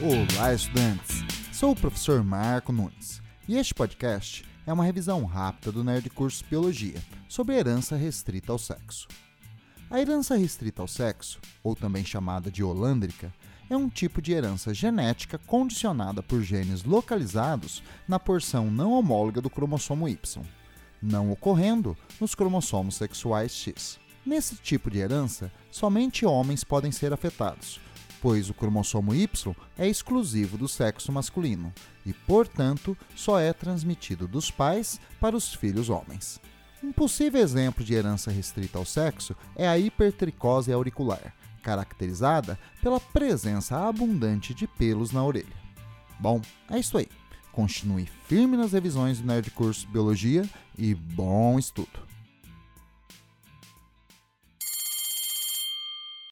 Olá, estudantes! Sou o professor Marco Nunes e este podcast é uma revisão rápida do Nerd Curso Biologia sobre herança restrita ao sexo. A herança restrita ao sexo, ou também chamada de holândrica, é um tipo de herança genética condicionada por genes localizados na porção não homóloga do cromossomo Y, não ocorrendo nos cromossomos sexuais X. Nesse tipo de herança, somente homens podem ser afetados, pois o cromossomo Y é exclusivo do sexo masculino e, portanto, só é transmitido dos pais para os filhos homens. Um possível exemplo de herança restrita ao sexo é a hipertricose auricular, caracterizada pela presença abundante de pelos na orelha. Bom, é isso aí. Continue firme nas revisões do Nerd Curso Biologia e bom estudo!